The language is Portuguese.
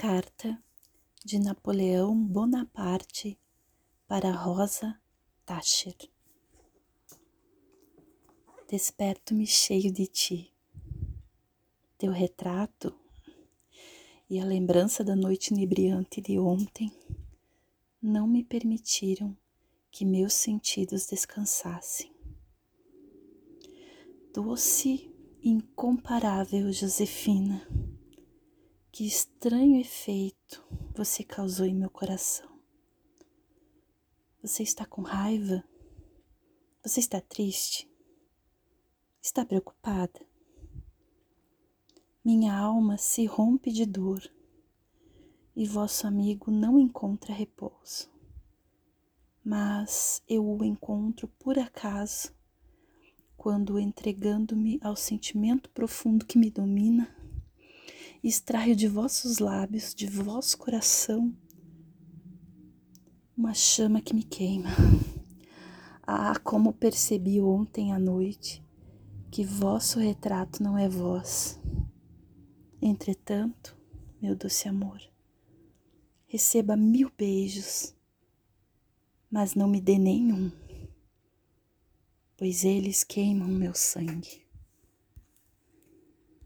Carta de Napoleão Bonaparte para Rosa Thatcher. Desperto-me cheio de ti. Teu retrato e a lembrança da noite inebriante de ontem não me permitiram que meus sentidos descansassem. Doce, incomparável Josefina que estranho efeito você causou em meu coração. Você está com raiva? Você está triste? Está preocupada? Minha alma se rompe de dor e vosso amigo não encontra repouso. Mas eu o encontro por acaso quando, entregando-me ao sentimento profundo que me domina, extraio de vossos lábios, de vosso coração, uma chama que me queima. Ah, como percebi ontem à noite que vosso retrato não é vós. Entretanto, meu doce amor, receba mil beijos, mas não me dê nenhum, pois eles queimam meu sangue.